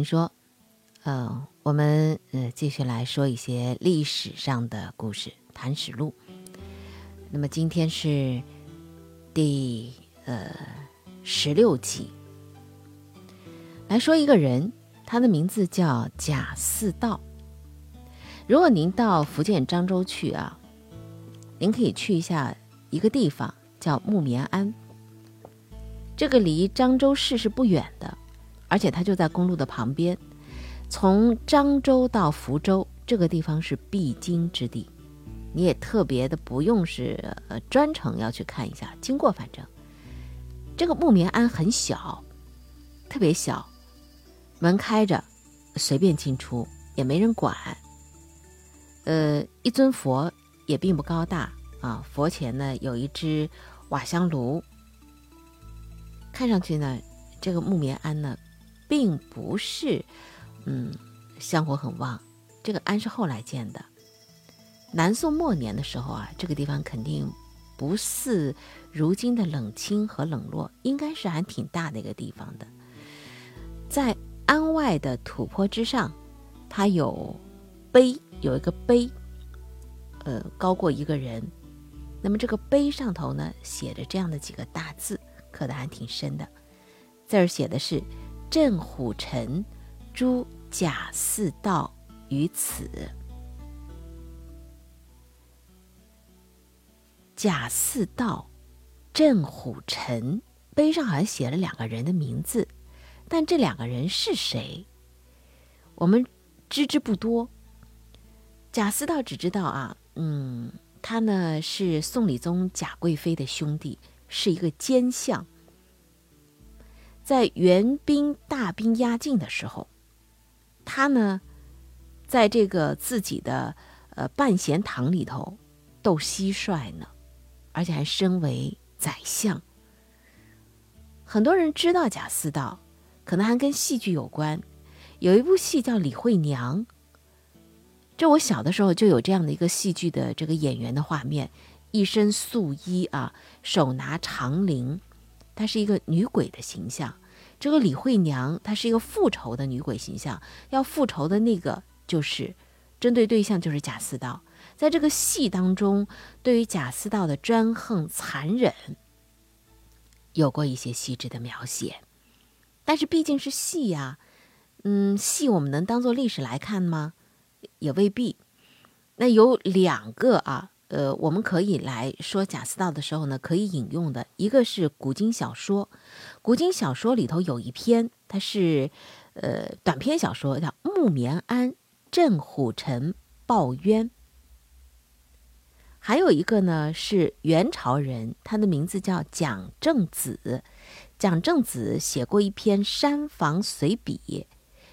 您说：“呃，我们呃继续来说一些历史上的故事，《谈史录》。那么今天是第呃十六集，来说一个人，他的名字叫贾似道。如果您到福建漳州去啊，您可以去一下一个地方叫木棉庵，这个离漳州市是不远的。”而且它就在公路的旁边，从漳州到福州这个地方是必经之地，你也特别的不用是呃专程要去看一下，经过反正这个木棉庵很小，特别小，门开着，随便进出也没人管。呃，一尊佛也并不高大啊，佛前呢有一只瓦香炉，看上去呢这个木棉庵呢。并不是，嗯，香火很旺。这个庵是后来建的。南宋末年的时候啊，这个地方肯定不似如今的冷清和冷落，应该是还挺大的一个地方的。在庵外的土坡之上，它有碑，有一个碑，呃，高过一个人。那么这个碑上头呢，写着这样的几个大字，刻的还挺深的。字儿写的是。镇虎臣诸贾似道于此。贾似道，镇虎臣碑上好像写了两个人的名字，但这两个人是谁？我们知之不多。贾似道只知道啊，嗯，他呢是宋理宗贾贵妃的兄弟，是一个奸相。在元兵大兵压境的时候，他呢，在这个自己的呃半闲堂里头斗蟋蟀呢，而且还身为宰相。很多人知道贾似道，可能还跟戏剧有关。有一部戏叫《李慧娘》，这我小的时候就有这样的一个戏剧的这个演员的画面，一身素衣啊，手拿长铃，她是一个女鬼的形象。这个李慧娘，她是一个复仇的女鬼形象，要复仇的那个就是针对对象就是贾似道。在这个戏当中，对于贾似道的专横残忍，有过一些细致的描写。但是毕竟是戏呀，嗯，戏我们能当做历史来看吗？也未必。那有两个啊。呃，我们可以来说贾似道的时候呢，可以引用的一个是古今小说，古今小说里头有一篇，它是呃短篇小说，叫《木棉庵镇虎臣报冤》。还有一个呢是元朝人，他的名字叫蒋正子，蒋正子写过一篇《山房随笔》，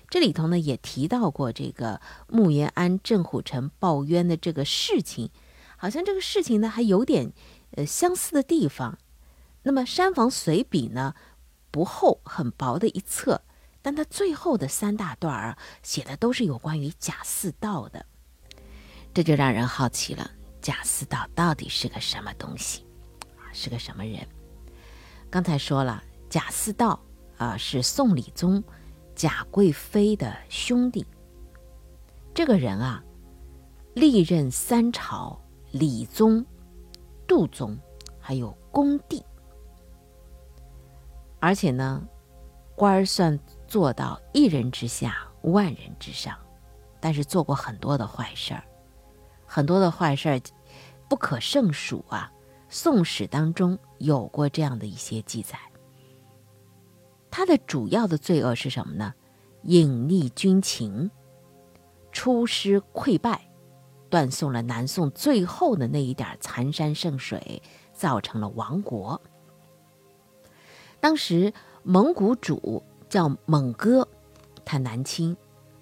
这里头呢也提到过这个木棉庵镇虎臣报冤的这个事情。好像这个事情呢还有点，呃相似的地方。那么《山房随笔》呢不厚，很薄的一册，但它最后的三大段儿写的都是有关于贾似道的，这就让人好奇了：贾似道到底是个什么东西？是个什么人？刚才说了，贾似道啊是宋理宗贾贵妃的兄弟。这个人啊，历任三朝。李宗、杜宗，还有恭帝，而且呢，官儿算做到一人之下，万人之上，但是做过很多的坏事儿，很多的坏事儿不可胜数啊。宋史当中有过这样的一些记载。他的主要的罪恶是什么呢？隐匿军情，出师溃败。断送了南宋最后的那一点残山剩水，造成了亡国。当时蒙古主叫蒙哥，他南侵，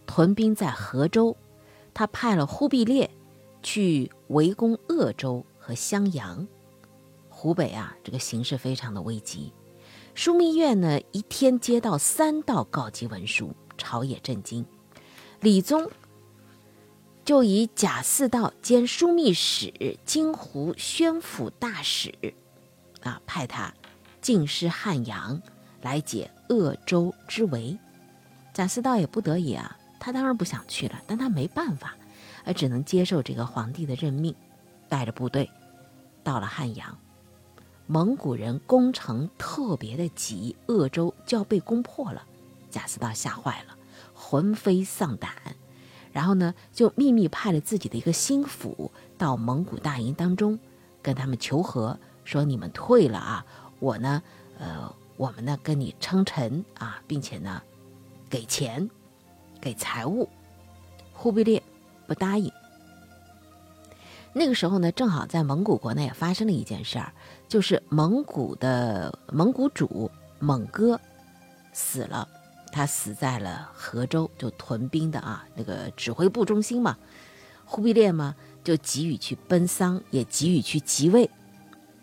屯兵在河州，他派了忽必烈去围攻鄂州和襄阳。湖北啊，这个形势非常的危急。枢密院呢，一天接到三道告急文书，朝野震惊。李宗。就以贾似道兼枢密使、京湖宣抚大使，啊，派他进师汉阳，来解鄂州之围。贾似道也不得已啊，他当然不想去了，但他没办法，而只能接受这个皇帝的任命，带着部队到了汉阳。蒙古人攻城特别的急，鄂州就要被攻破了。贾似道吓坏了，魂飞丧胆，然后呢，就秘密派了自己的一个心腹到蒙古大营当中，跟他们求和，说你们退了啊，我呢，呃，我们呢跟你称臣啊，并且呢，给钱，给财物。忽必烈不答应。那个时候呢，正好在蒙古国内也发生了一件事儿，就是蒙古的蒙古主蒙哥死了，他死在了河州，就屯兵的啊那个指挥部中心嘛。忽必烈嘛就急于去奔丧，也急于去即位，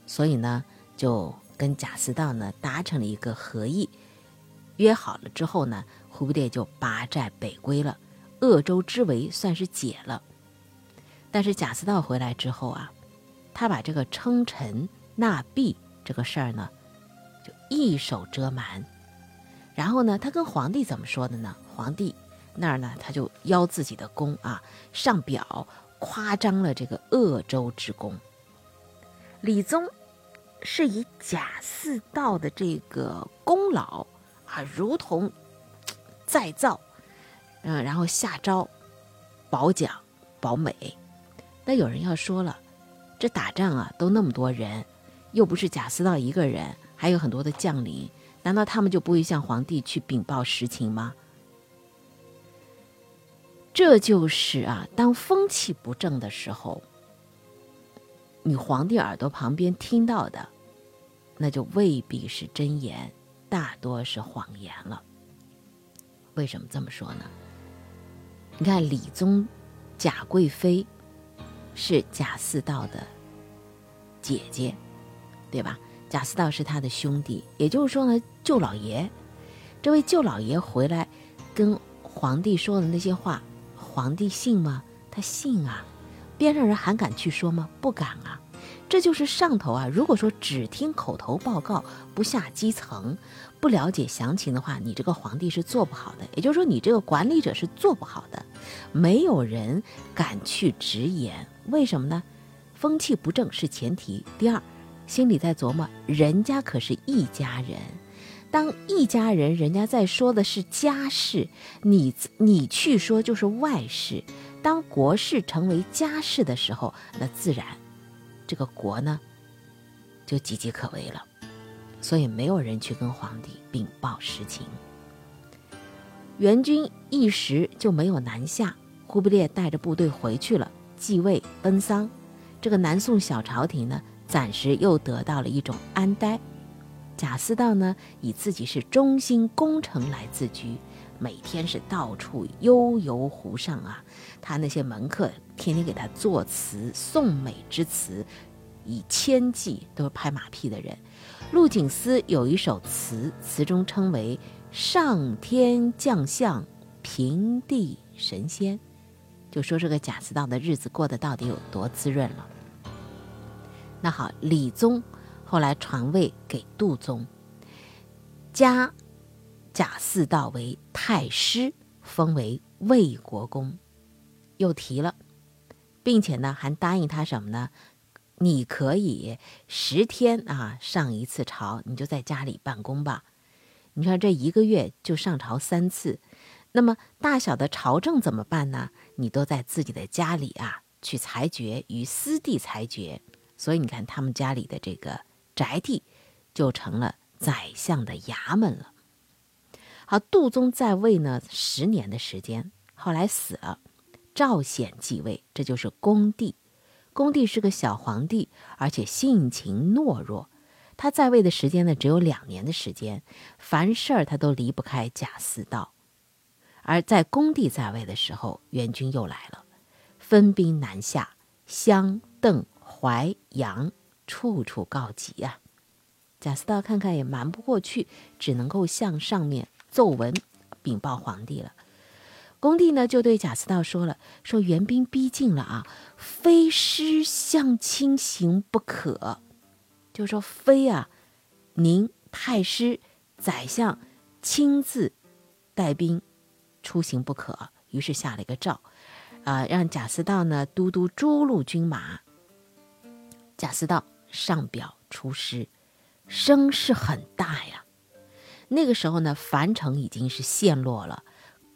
所以呢就跟贾似道呢达成了一个合议，约好了之后呢，忽必烈就拔寨北归了，鄂州之围算是解了。但是贾似道回来之后啊，他把这个称臣纳币这个事儿呢，就一手遮瞒。然后呢，他跟皇帝怎么说的呢？皇帝那儿呢，他就邀自己的功啊，上表夸张了这个鄂州之功。李宗是以贾似道的这个功劳啊，如同再造，嗯，然后下诏褒奖褒美。那有人要说了，这打仗啊，都那么多人，又不是贾似道一个人，还有很多的将领，难道他们就不会向皇帝去禀报实情吗？这就是啊，当风气不正的时候，你皇帝耳朵旁边听到的，那就未必是真言，大多是谎言了。为什么这么说呢？你看李宗贾贵妃。是贾似道的姐姐，对吧？贾似道是他的兄弟，也就是说呢，舅老爷，这位舅老爷回来跟皇帝说的那些话，皇帝信吗？他信啊。边上人还敢去说吗？不敢啊。这就是上头啊。如果说只听口头报告，不下基层，不了解详情的话，你这个皇帝是做不好的。也就是说，你这个管理者是做不好的。没有人敢去直言。为什么呢？风气不正是前提。第二，心里在琢磨，人家可是一家人。当一家人，人家在说的是家事，你你去说就是外事。当国事成为家事的时候，那自然这个国呢就岌岌可危了。所以没有人去跟皇帝禀报实情。元军一时就没有南下，忽必烈带着部队回去了。继位奔丧，这个南宋小朝廷呢，暂时又得到了一种安待。贾似道呢，以自己是忠心功臣来自居，每天是到处悠游湖上啊。他那些门客天天给他作词颂美之词，以千计，都是拍马屁的人。陆景思有一首词，词中称为“上天将相，平地神仙”。就说这个贾似道的日子过得到底有多滋润了。那好，李宗后来传位给杜宗，加贾似道为太师，封为魏国公，又提了，并且呢还答应他什么呢？你可以十天啊上一次朝，你就在家里办公吧。你看这一个月就上朝三次。那么大小的朝政怎么办呢？你都在自己的家里啊去裁决，与私地裁决。所以你看他们家里的这个宅地，就成了宰相的衙门了。好，杜宗在位呢十年的时间，后来死了，赵显继位，这就是恭帝。恭帝是个小皇帝，而且性情懦弱。他在位的时间呢只有两年的时间，凡事儿他都离不开贾似道。而在恭帝在位的时候，元军又来了，分兵南下，襄、邓、淮、阳，处处告急呀。贾似道看看也瞒不过去，只能够向上面奏文禀报皇帝了。恭帝呢就对贾似道说了：“说援兵逼近了啊，非师向亲行不可。就说非啊，您太师、宰相亲自带兵。”出行不可，于是下了一个诏，啊，让贾似道呢都督诸路军马。贾似道上表出师，声势很大呀。那个时候呢，樊城已经是陷落了，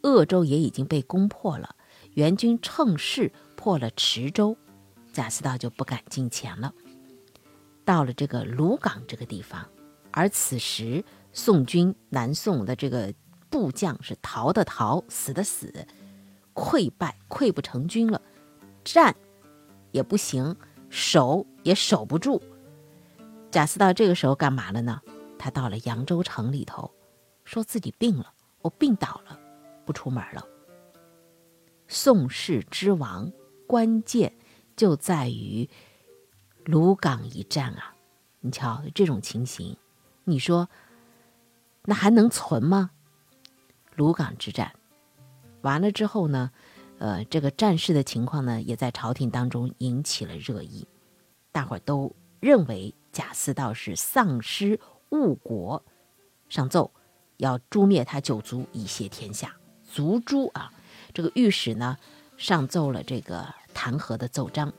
鄂州也已经被攻破了，援军乘势破了池州，贾似道就不敢进前了。到了这个鲁港这个地方，而此时宋军南宋的这个部将是逃的逃，死的死，溃败溃不成军了，战也不行，守也守不住。贾似道这个时候干嘛了呢？他到了扬州城里头，说自己病了，我病倒了，不出门了。宋氏之亡，关键就在于鲁港一战啊！你瞧这种情形，你说那还能存吗？鲁港之战完了之后呢，呃，这个战事的情况呢，也在朝廷当中引起了热议，大伙儿都认为贾似道是丧失。误国，上奏要诛灭他九族，以谢天下。族诛啊！这个御史呢，上奏了这个弹劾的奏章。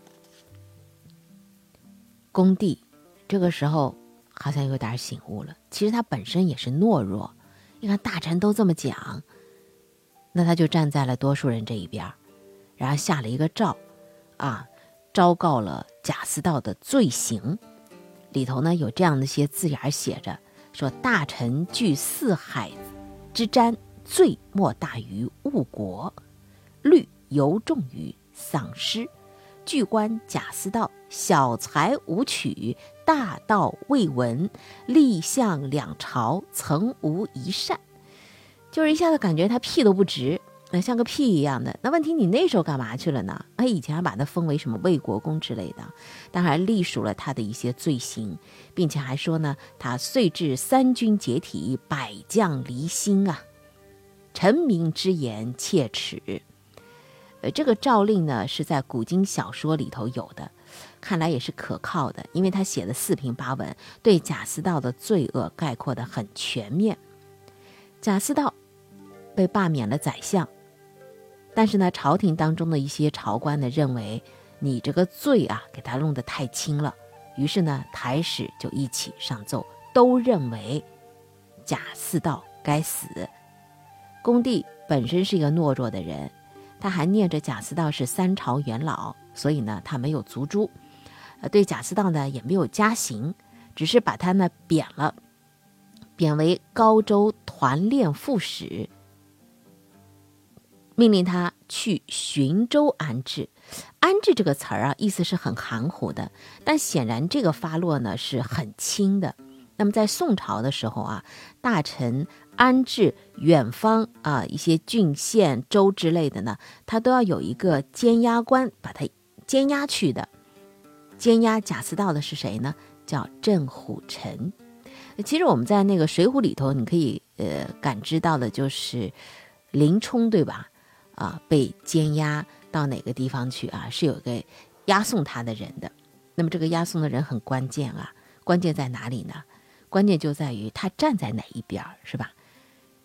恭帝这个时候好像有点醒悟了，其实他本身也是懦弱。你看大臣都这么讲，那他就站在了多数人这一边，然后下了一个诏，啊，昭告了贾似道的罪行。里头呢有这样的一些字眼写着，说大臣据四海之瞻，罪莫大于误国，虑尤重于丧失。据观贾似道，小才无取，大道未闻，立相两朝，曾无一善。就是一下子感觉他屁都不值。那像个屁一样的，那问题你那时候干嘛去了呢？他以前还把他封为什么魏国公之类的，当然隶属了他的一些罪行，并且还说呢，他遂至三军解体，百将离心啊，臣民之言切齿。呃，这个诏令呢是在古今小说里头有的，看来也是可靠的，因为他写的四平八稳，对贾似道的罪恶概括的很全面。贾似道被罢免了宰相。但是呢，朝廷当中的一些朝官呢，认为你这个罪啊，给他弄得太轻了，于是呢，台使就一起上奏，都认为贾似道该死。恭帝本身是一个懦弱的人，他还念着贾似道是三朝元老，所以呢，他没有族诛，呃，对贾似道呢也没有加刑，只是把他呢贬了，贬为高州团练副使。命令他去寻州安置，安置这个词儿啊，意思是很含糊的。但显然这个发落呢是很轻的。那么在宋朝的时候啊，大臣安置远方啊一些郡县州之类的呢，他都要有一个监押官把他监押去的。监押贾似道的是谁呢？叫郑虎臣。其实我们在那个《水浒》里头，你可以呃感知到的就是林冲，对吧？啊，被监押到哪个地方去啊？是有个押送他的人的。那么这个押送的人很关键啊，关键在哪里呢？关键就在于他站在哪一边，是吧？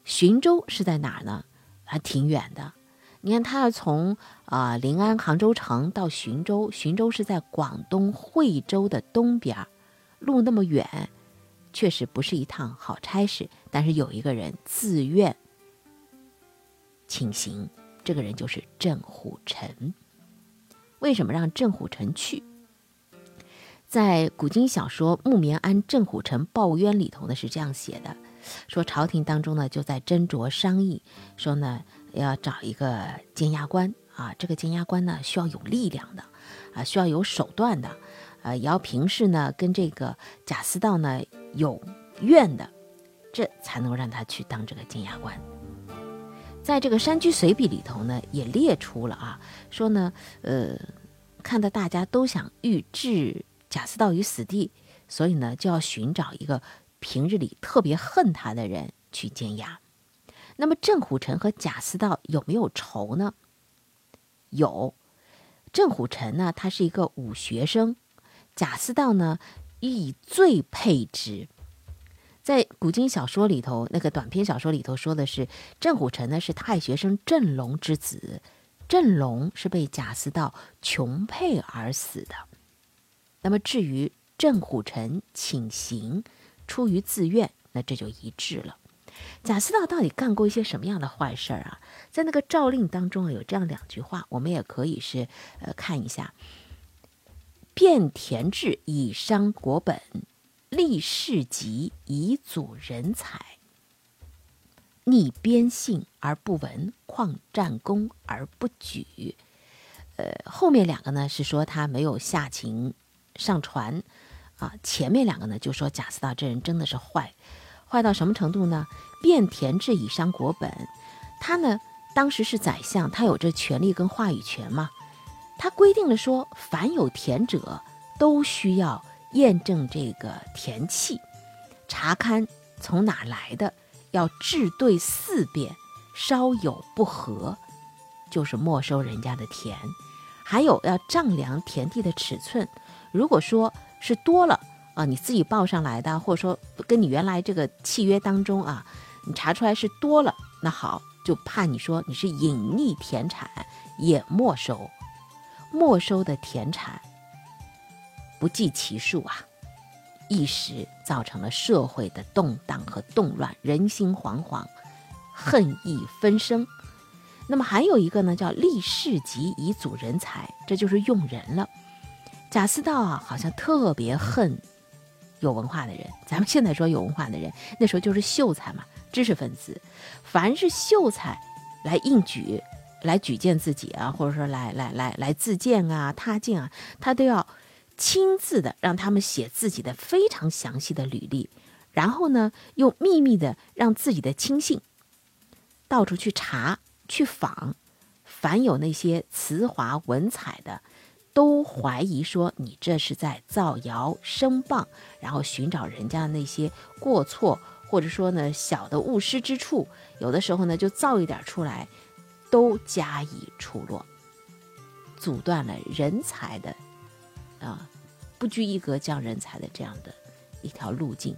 徐州是在哪儿呢？还挺远的。你看他要从啊临安杭州城到徐州，徐州是在广东惠州的东边，路那么远，确实不是一趟好差事。但是有一个人自愿请行。这个人就是郑虎臣。为什么让郑虎臣去？在古今小说《木棉庵郑虎臣报冤》里头呢，是这样写的：说朝廷当中呢就在斟酌商议，说呢要找一个监押官啊，这个监押官呢需要有力量的，啊需要有手段的，呃也要平时呢跟这个贾似道呢有怨的，这才能让他去当这个监押官。在这个《山居随笔》里头呢，也列出了啊，说呢，呃，看到大家都想欲置贾似道于死地，所以呢，就要寻找一个平日里特别恨他的人去监押。那么郑虎臣和贾似道有没有仇呢？有。郑虎臣呢，他是一个武学生，贾似道呢，以罪配之。在古今小说里头，那个短篇小说里头说的是郑虎臣呢是太学生郑龙之子，郑龙是被贾似道穷配而死的。那么至于郑虎臣请行出于自愿，那这就一致了。贾似道到底干过一些什么样的坏事儿啊？在那个诏令当中啊，有这样两句话，我们也可以是呃看一下：变田制以伤国本。立事急以阻人才，逆边信而不闻，况战功而不举。呃，后面两个呢是说他没有下情上船，啊，前面两个呢就说贾似道这人真的是坏，坏到什么程度呢？变田制以伤国本，他呢当时是宰相，他有这权利跟话语权嘛，他规定了说，凡有田者都需要。验证这个田契，查勘从哪来的，要治对四遍，稍有不合，就是没收人家的田。还有要丈量田地的尺寸，如果说是多了啊，你自己报上来的，或者说跟你原来这个契约当中啊，你查出来是多了，那好，就判你说你是隐匿田产，也没收。没收的田产。不计其数啊，一时造成了社会的动荡和动乱，人心惶惶，恨意纷生。那么还有一个呢，叫立事急以祖人才，这就是用人了。贾似道啊，好像特别恨有文化的人。咱们现在说有文化的人，那时候就是秀才嘛，知识分子。凡是秀才来应举、来举荐自己啊，或者说来来来来自荐啊、他荐啊，他都要。亲自的让他们写自己的非常详细的履历，然后呢，又秘密的让自己的亲信到处去查去访，凡有那些词华文采的，都怀疑说你这是在造谣声谤，然后寻找人家的那些过错，或者说呢小的误失之处，有的时候呢就造一点出来，都加以出落，阻断了人才的啊。不拘一格降人才的这样的一条路径，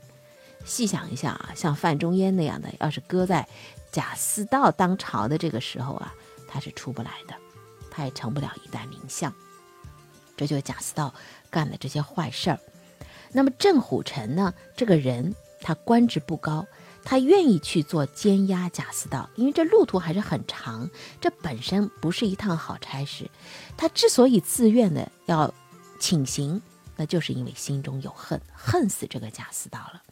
细想一下啊，像范仲淹那样的，要是搁在贾似道当朝的这个时候啊，他是出不来的，他也成不了一代名相。这就是贾似道干的这些坏事儿。那么郑虎臣呢，这个人他官职不高，他愿意去做监押贾似道，因为这路途还是很长，这本身不是一趟好差事。他之所以自愿的要请行。那就是因为心中有恨，恨死这个贾似道了。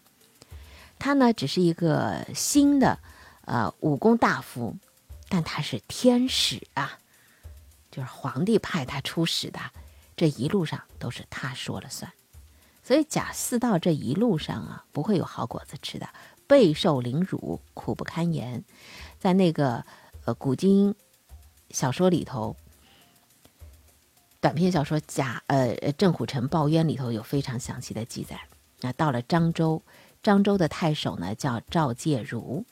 他呢，只是一个新的，呃，武功大夫，但他是天使啊，就是皇帝派他出使的，这一路上都是他说了算。所以贾似道这一路上啊，不会有好果子吃的，备受凌辱，苦不堪言。在那个呃古今小说里头。短篇小说《贾呃郑虎臣报冤》里头有非常详细的记载。那到了漳州，漳州的太守呢叫赵介如。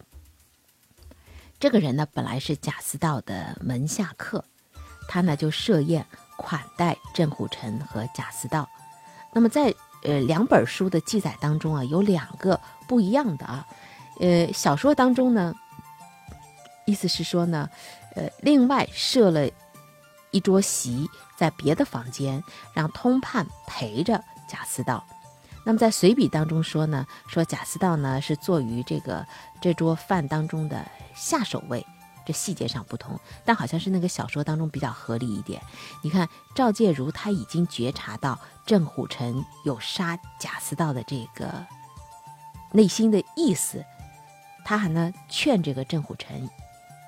这个人呢本来是贾似道的门下客，他呢就设宴款待郑虎臣和贾似道。那么在呃两本书的记载当中啊，有两个不一样的啊。呃小说当中呢，意思是说呢，呃另外设了一桌席。在别的房间，让通判陪着贾似道。那么在随笔当中说呢，说贾似道呢是坐于这个这桌饭当中的下手位，这细节上不同，但好像是那个小说当中比较合理一点。你看赵介如他已经觉察到郑虎臣有杀贾似道的这个内心的意思，他还呢劝这个郑虎臣，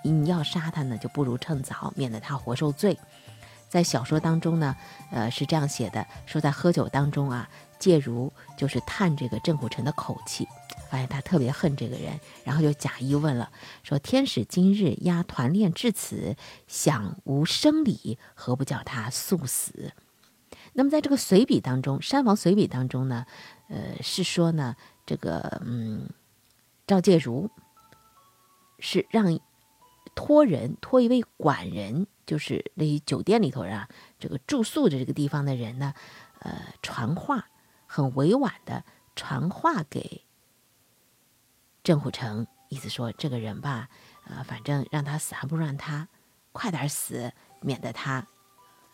你要杀他呢，就不如趁早，免得他活受罪。在小说当中呢，呃，是这样写的：说在喝酒当中啊，介如就是叹这个郑虎臣的口气，发现他特别恨这个人，然后就假意问了，说：“天使今日押团练至此，想无生理，何不叫他速死？”那么在这个随笔当中，山房随笔当中呢，呃，是说呢，这个嗯，赵介如是让托人托一位管人。就是那酒店里头啊，这个住宿的这个地方的人呢，呃，传话很委婉的传话给郑虎成意思说这个人吧，呃，反正让他死还不如让他快点死，免得他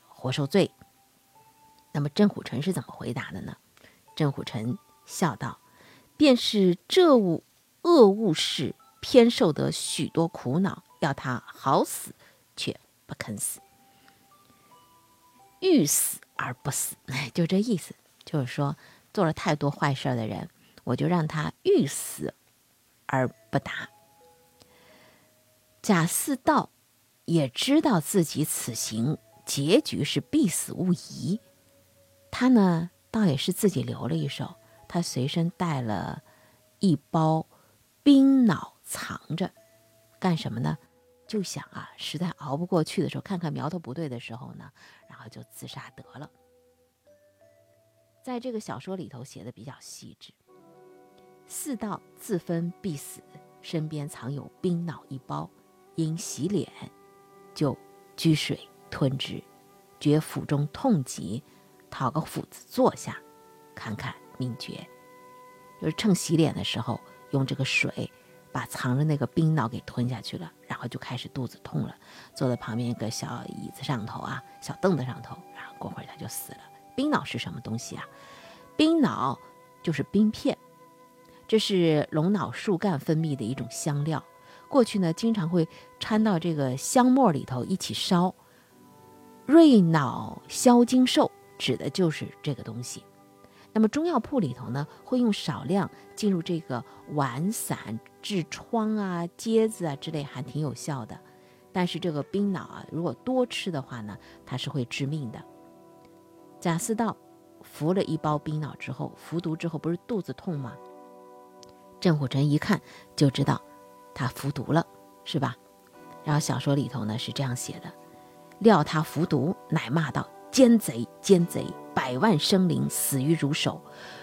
活受罪。那么郑虎臣是怎么回答的呢？郑虎臣笑道：“便是这物恶物事，偏受得许多苦恼，要他好死，却不肯死，欲死而不死，就这意思。就是说，做了太多坏事的人，我就让他欲死而不达。贾似道也知道自己此行结局是必死无疑，他呢，倒也是自己留了一手，他随身带了一包。冰脑藏着，干什么呢？就想啊，实在熬不过去的时候，看看苗头不对的时候呢，然后就自杀得了。在这个小说里头写的比较细致。四道自分必死，身边藏有冰脑一包，因洗脸，就掬水吞之，觉腹中痛极，讨个斧子坐下，看看命绝。就是趁洗脸的时候。用这个水把藏着那个冰脑给吞下去了，然后就开始肚子痛了，坐在旁边一个小椅子上头啊，小凳子上头，然后过会儿他就死了。冰脑是什么东西啊？冰脑就是冰片，这是龙脑树干分泌的一种香料，过去呢经常会掺到这个香末里头一起烧。瑞脑消金兽指的就是这个东西。那么中药铺里头呢，会用少量进入这个丸散治疮啊、疖子啊之类，还挺有效的。但是这个冰脑啊，如果多吃的话呢，它是会致命的。贾似道服了一包冰脑之后，服毒之后不是肚子痛吗？郑虎臣一看就知道他服毒了，是吧？然后小说里头呢是这样写的：料他服毒，乃骂道：“奸贼，奸贼！”百万生灵死于如手，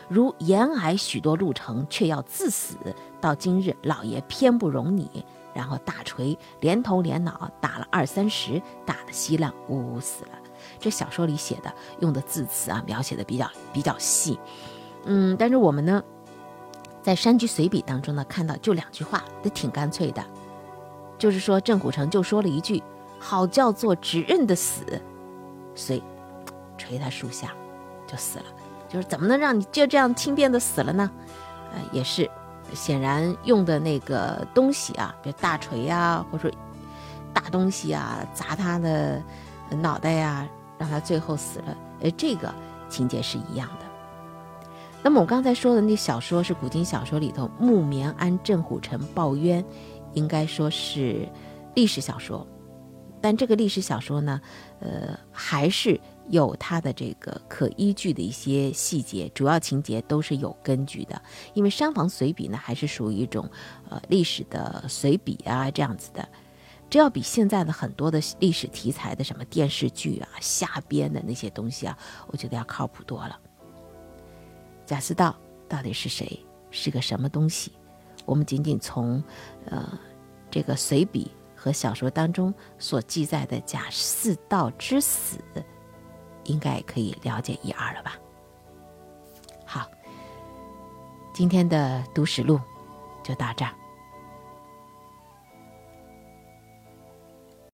如延挨许多路程，却要自死。到今日，老爷偏不容你，然后大锤连头连脑打了二三十，打得稀烂，呜呜死了。这小说里写的用的字词啊，描写的比较比较细，嗯，但是我们呢，在《山居随笔》当中呢，看到就两句话，都挺干脆的，就是说郑古城就说了一句：“好叫做直认的死。”遂捶他树下。就死了，就是怎么能让你就这样轻便的死了呢？呃，也是，显然用的那个东西啊，比如大锤呀，或者大东西啊，砸他的脑袋呀，让他最后死了。呃，这个情节是一样的。那么我刚才说的那小说是古今小说里头木棉庵镇虎城报冤，应该说是历史小说，但这个历史小说呢，呃，还是。有它的这个可依据的一些细节，主要情节都是有根据的。因为山房随笔呢，还是属于一种呃历史的随笔啊这样子的，这要比现在的很多的历史题材的什么电视剧啊、瞎编的那些东西啊，我觉得要靠谱多了。贾似道到底是谁？是个什么东西？我们仅仅从呃这个随笔和小说当中所记载的贾似道之死。应该可以了解一二了吧？好，今天的读史录就到这儿。